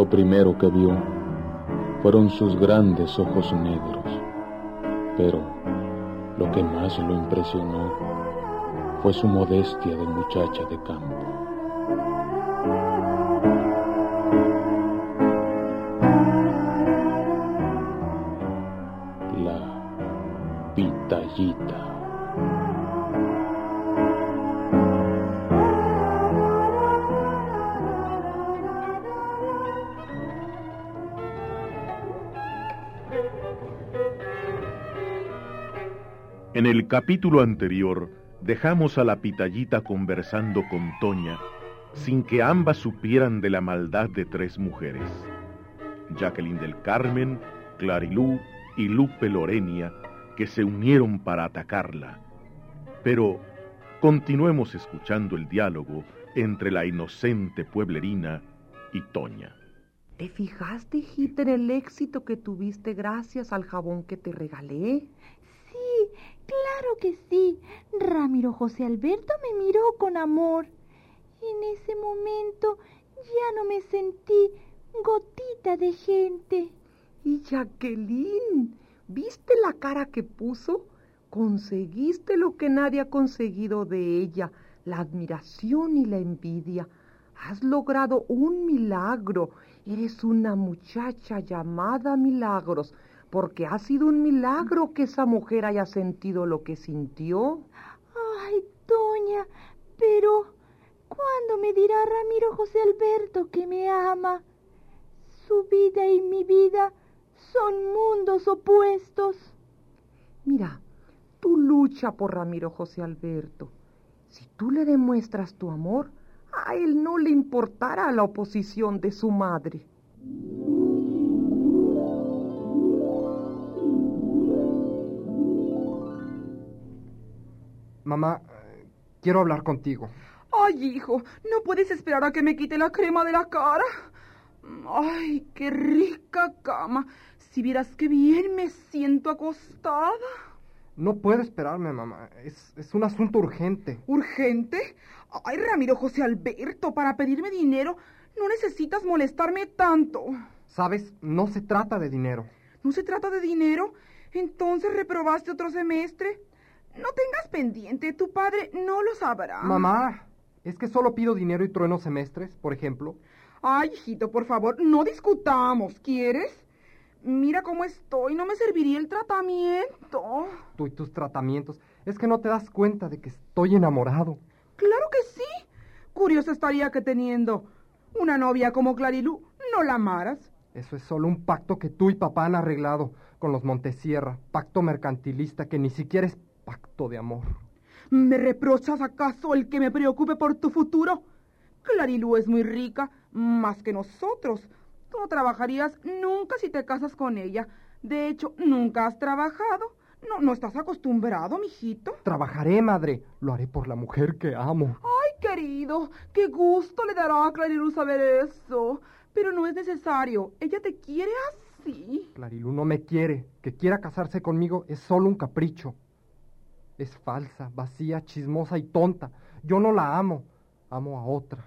Lo primero que vio fueron sus grandes ojos negros, pero lo que más lo impresionó fue su modestia de muchacha de campo. En el capítulo anterior dejamos a la pitallita conversando con Toña sin que ambas supieran de la maldad de tres mujeres. Jacqueline del Carmen, Clarilú y Lupe Lorenia, que se unieron para atacarla. Pero continuemos escuchando el diálogo entre la inocente pueblerina y Toña. ¿Te fijaste, hijita, en el éxito que tuviste gracias al jabón que te regalé? Sí, claro que sí. Ramiro José Alberto me miró con amor. En ese momento ya no me sentí gotita de gente. Y Jacqueline, ¿viste la cara que puso? Conseguiste lo que nadie ha conseguido de ella, la admiración y la envidia. Has logrado un milagro. Eres una muchacha llamada Milagros, porque ha sido un milagro que esa mujer haya sentido lo que sintió. Ay, doña, pero ¿cuándo me dirá Ramiro José Alberto que me ama? Su vida y mi vida son mundos opuestos. Mira, tú lucha por Ramiro José Alberto. Si tú le demuestras tu amor, a él no le importará la oposición de su madre. Mamá, eh, quiero hablar contigo. Ay, hijo, ¿no puedes esperar a que me quite la crema de la cara? Ay, qué rica cama. Si vieras qué bien me siento acostada. No puedo esperarme, mamá. Es, es un asunto urgente. ¿Urgente? Ay, Ramiro José Alberto, para pedirme dinero no necesitas molestarme tanto. Sabes, no se trata de dinero. ¿No se trata de dinero? Entonces reprobaste otro semestre. No tengas pendiente, tu padre no lo sabrá. Mamá, ¿es que solo pido dinero y trueno semestres, por ejemplo? Ay, hijito, por favor, no discutamos, ¿quieres? Mira cómo estoy, no me serviría el tratamiento. Y tus tratamientos. Es que no te das cuenta de que estoy enamorado. Claro que sí. Curioso estaría que teniendo una novia como Clarilú no la amaras. Eso es solo un pacto que tú y papá han arreglado con los Montesierra. Pacto mercantilista que ni siquiera es pacto de amor. ¿Me reprochas acaso el que me preocupe por tu futuro? Clarilú es muy rica, más que nosotros. Tú no trabajarías nunca si te casas con ella. De hecho, nunca has trabajado. No, no estás acostumbrado, mijito. Trabajaré, madre. Lo haré por la mujer que amo. Ay, querido, qué gusto le dará a Clarilú saber eso. Pero no es necesario. Ella te quiere así. Clarilú no me quiere. Que quiera casarse conmigo es solo un capricho. Es falsa, vacía, chismosa y tonta. Yo no la amo. Amo a otra.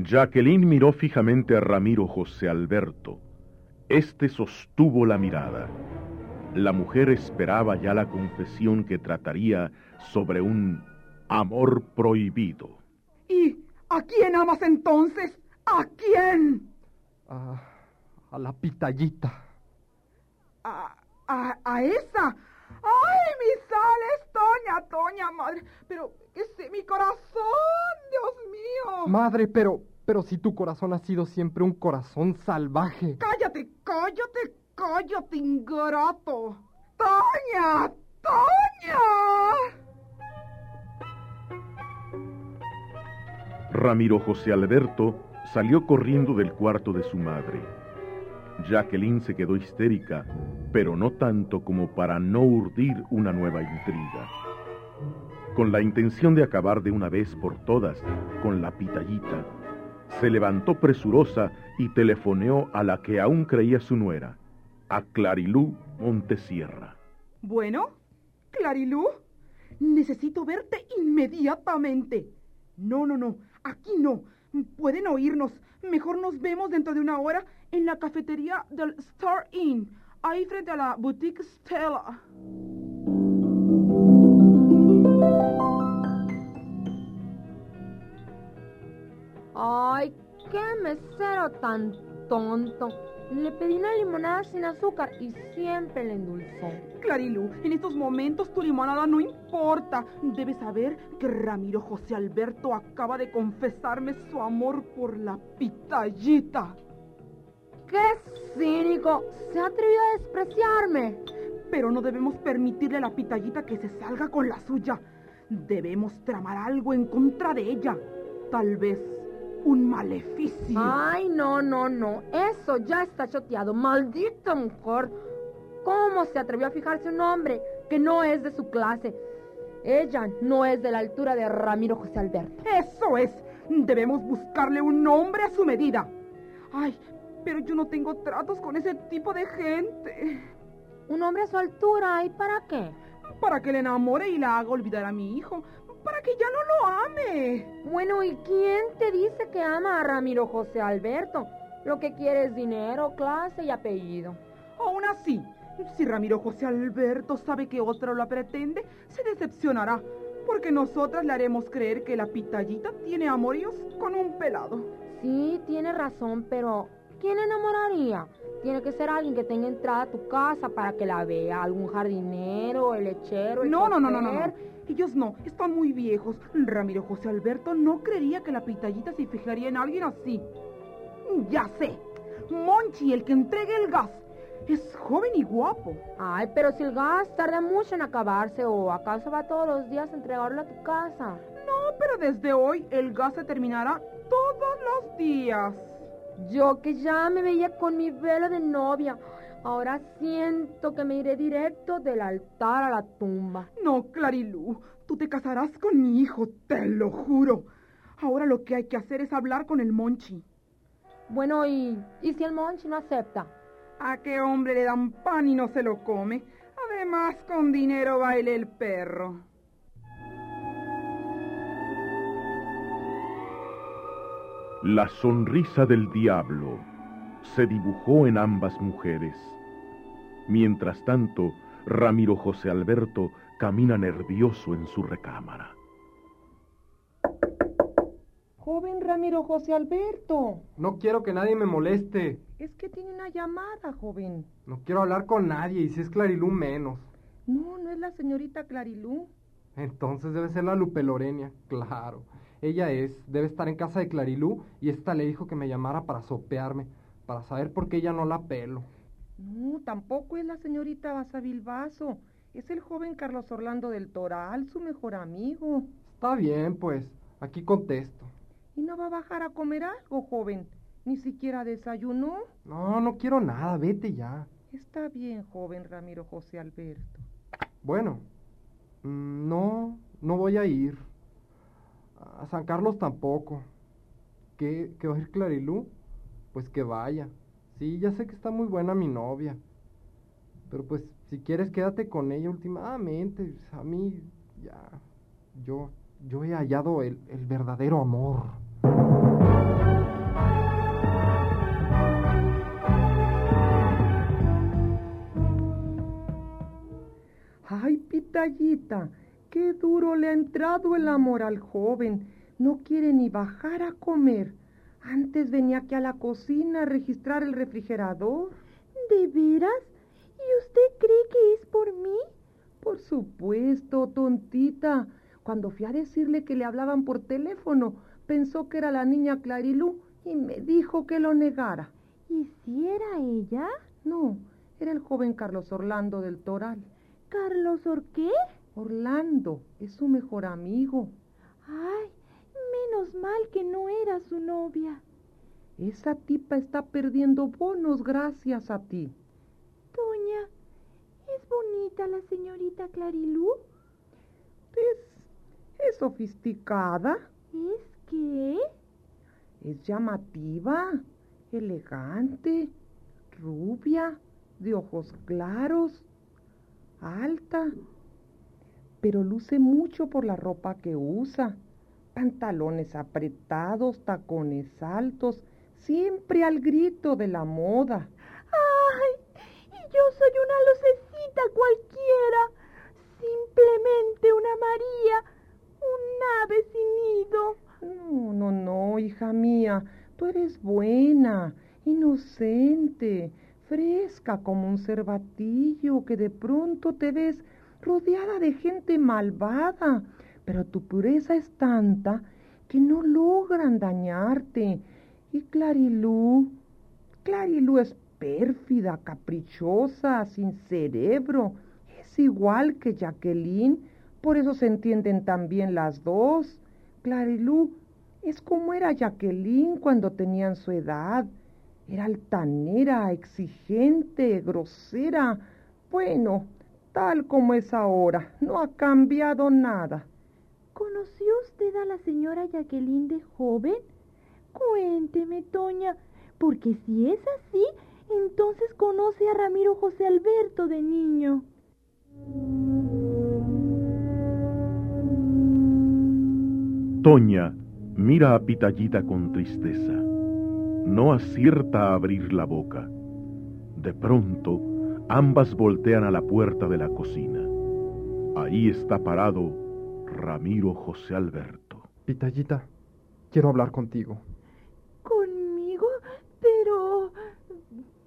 Jacqueline miró fijamente a Ramiro José Alberto. Este sostuvo la mirada. La mujer esperaba ya la confesión que trataría sobre un amor prohibido. ¿Y a quién amas entonces? ¿A quién? A, a la pitallita. ¿A, a, a esa? ¡Ay, mis sales, Toña, Toña, madre! Pero ese mi corazón, Dios mío. Madre, pero, pero si tu corazón ha sido siempre un corazón salvaje. Cállate, cállate, cállate, ingrato. Toña, Toña. Ramiro José Alberto salió corriendo del cuarto de su madre. Jacqueline se quedó histérica, pero no tanto como para no urdir una nueva intriga. Con la intención de acabar de una vez por todas con la pitallita, se levantó presurosa y telefoneó a la que aún creía su nuera, a Clarilú Montesierra. Bueno, Clarilú, necesito verte inmediatamente. No, no, no, aquí no. Pueden oírnos. Mejor nos vemos dentro de una hora en la cafetería del Star Inn, ahí frente a la boutique Stella. Ay, qué mesero tan tonto. Le pedí una limonada sin azúcar y siempre le endulzó. Clarilú, en estos momentos tu limonada no importa. Debes saber que Ramiro José Alberto acaba de confesarme su amor por la pitallita. ¡Qué cínico! Se ha atrevido a despreciarme. Pero no debemos permitirle a la pitallita que se salga con la suya. Debemos tramar algo en contra de ella. Tal vez un maleficio. Ay, no, no, no. Eso ya está choteado. Maldito mujer. ¿Cómo se atrevió a fijarse un hombre que no es de su clase? Ella no es de la altura de Ramiro José Alberto. Eso es. Debemos buscarle un hombre a su medida. Ay, pero yo no tengo tratos con ese tipo de gente. Un hombre a su altura, ¿y para qué? Para que le enamore y la haga olvidar a mi hijo. Para que ya no lo ame. Bueno, ¿y quién te dice que ama a Ramiro José Alberto? Lo que quiere es dinero, clase y apellido. Aún así, si Ramiro José Alberto sabe que otro la pretende, se decepcionará, porque nosotras le haremos creer que la pitallita tiene amoríos con un pelado. Sí, tiene razón, pero ¿quién enamoraría? Tiene que ser alguien que tenga entrada a tu casa para que la vea, algún jardinero, el lechero, el No, no, no, no, no, no. Ellos no, están muy viejos. Ramiro José Alberto no creería que la pitallita se fijaría en alguien así. Ya sé. Monchi, el que entregue el gas. Es joven y guapo. Ay, pero si el gas tarda mucho en acabarse, ¿o acaso va todos los días a entregarlo a tu casa? No, pero desde hoy el gas se terminará todos los días. Yo que ya me veía con mi velo de novia, ahora siento que me iré directo del altar a la tumba. No, Clarilú, tú te casarás con mi hijo, te lo juro. Ahora lo que hay que hacer es hablar con el Monchi. Bueno, ¿y, ¿y si el Monchi no acepta? ¿A qué hombre le dan pan y no se lo come? Además, con dinero baile el perro. La sonrisa del diablo se dibujó en ambas mujeres. Mientras tanto, Ramiro José Alberto camina nervioso en su recámara. Joven Ramiro José Alberto. No quiero que nadie me moleste. Es que tiene una llamada, joven. No quiero hablar con nadie y si es Clarilú menos. No, no es la señorita Clarilú. Entonces debe ser la Lupe Lorenia, claro. Ella es, debe estar en casa de Clarilú y esta le dijo que me llamara para sopearme, para saber por qué ella no la pelo. No, tampoco es la señorita Basavilbaso. Es el joven Carlos Orlando del Toral, su mejor amigo. Está bien, pues, aquí contesto. ¿Y no va a bajar a comer algo, joven? ¿Ni siquiera desayunó? No, no quiero nada, vete ya. Está bien, joven Ramiro José Alberto. Bueno, mm, no, no voy a ir. A San Carlos tampoco. ¿Qué, que va a ir Clarilú? Pues que vaya. Sí, ya sé que está muy buena mi novia. Pero pues, si quieres, quédate con ella últimamente. A mí, ya, yo, yo he hallado el, el verdadero amor. Ay, pitallita, qué duro le ha entrado el amor al joven. No quiere ni bajar a comer. Antes venía aquí a la cocina a registrar el refrigerador. ¿De veras? ¿Y usted cree que es por mí? Por supuesto, tontita. Cuando fui a decirle que le hablaban por teléfono, pensó que era la niña Clarilú y me dijo que lo negara. ¿Y si era ella? No, era el joven Carlos Orlando del Toral. ¿Carlos Orqué? Orlando es su mejor amigo. Ay, menos mal que no era su novia. Esa tipa está perdiendo bonos gracias a ti. Doña, ¿es bonita la señorita Clarilú? Es, es sofisticada, ¿Es qué? es llamativa, elegante, rubia, de ojos claros, alta, pero luce mucho por la ropa que usa. pantalones apretados, tacones altos, siempre al grito de la moda. ¡Ay! Y yo soy una lucecita cualquiera, simplemente una María, un ave sin nido. No, no, no, hija mía, tú eres buena, inocente, fresca como un cervatillo que de pronto te ves rodeada de gente malvada, pero tu pureza es tanta que no logran dañarte. Y Clarilú, Clarilú es pérfida, caprichosa, sin cerebro, es igual que Jacqueline, por eso se entienden tan bien las dos. Clarilú es como era Jacqueline cuando tenían su edad. Era altanera, exigente, grosera. Bueno, tal como es ahora, no ha cambiado nada. ¿Conoció usted a la señora Jacqueline de joven? Cuénteme, Toña, porque si es así, entonces conoce a Ramiro José Alberto de niño. Toña mira a Pitallita con tristeza. No acierta a abrir la boca. De pronto, ambas voltean a la puerta de la cocina. Ahí está parado Ramiro José Alberto. Pitallita, quiero hablar contigo. ¿Conmigo? Pero...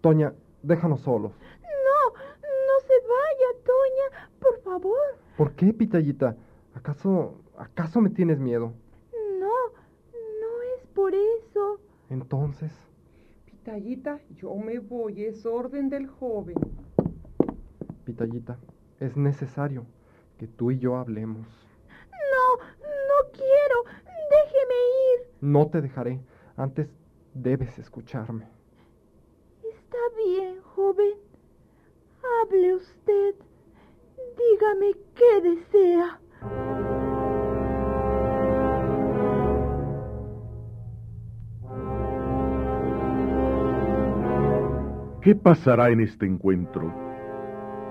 Toña, déjanos solos. No, no se vaya, Toña, por favor. ¿Por qué, Pitallita? ¿Acaso, acaso me tienes miedo? No, no es por eso. Entonces, Pitallita, yo me voy, es orden del joven. Pitallita, es necesario que tú y yo hablemos. No, no quiero. Déjeme ir. No te dejaré. Antes debes escucharme. Está bien, joven. Hable usted. Dígame qué desea. ¿Qué pasará en este encuentro?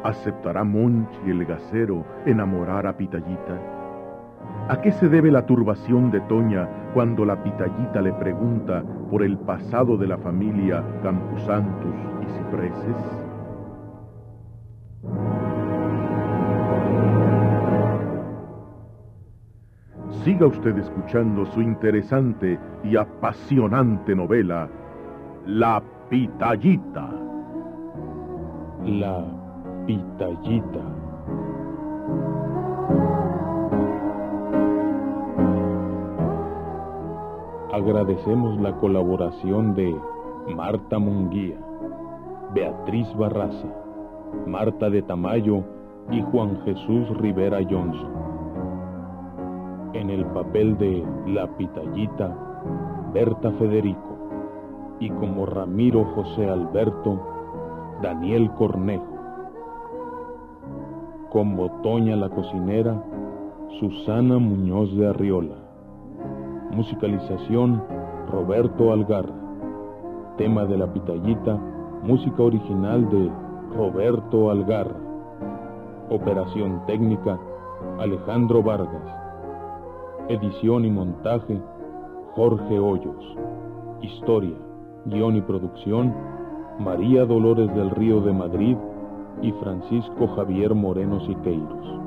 ¿Aceptará Monchi el gasero enamorar a Pitallita? ¿A qué se debe la turbación de Toña cuando la Pitallita le pregunta por el pasado de la familia Camposantos y Cipreses? Siga usted escuchando su interesante y apasionante novela, La Pitallita. La pitallita. Agradecemos la colaboración de Marta Munguía, Beatriz Barraza, Marta de Tamayo y Juan Jesús Rivera Johnson. En el papel de La Pitallita, Berta Federico y como Ramiro José Alberto, Daniel Cornejo. Como Toña la cocinera, Susana Muñoz de Arriola. Musicalización, Roberto Algarra. Tema de la pitallita, música original de Roberto Algarra. Operación técnica, Alejandro Vargas. Edición y montaje, Jorge Hoyos. Historia, guion y producción, María Dolores del Río de Madrid y Francisco Javier Moreno Siqueiros.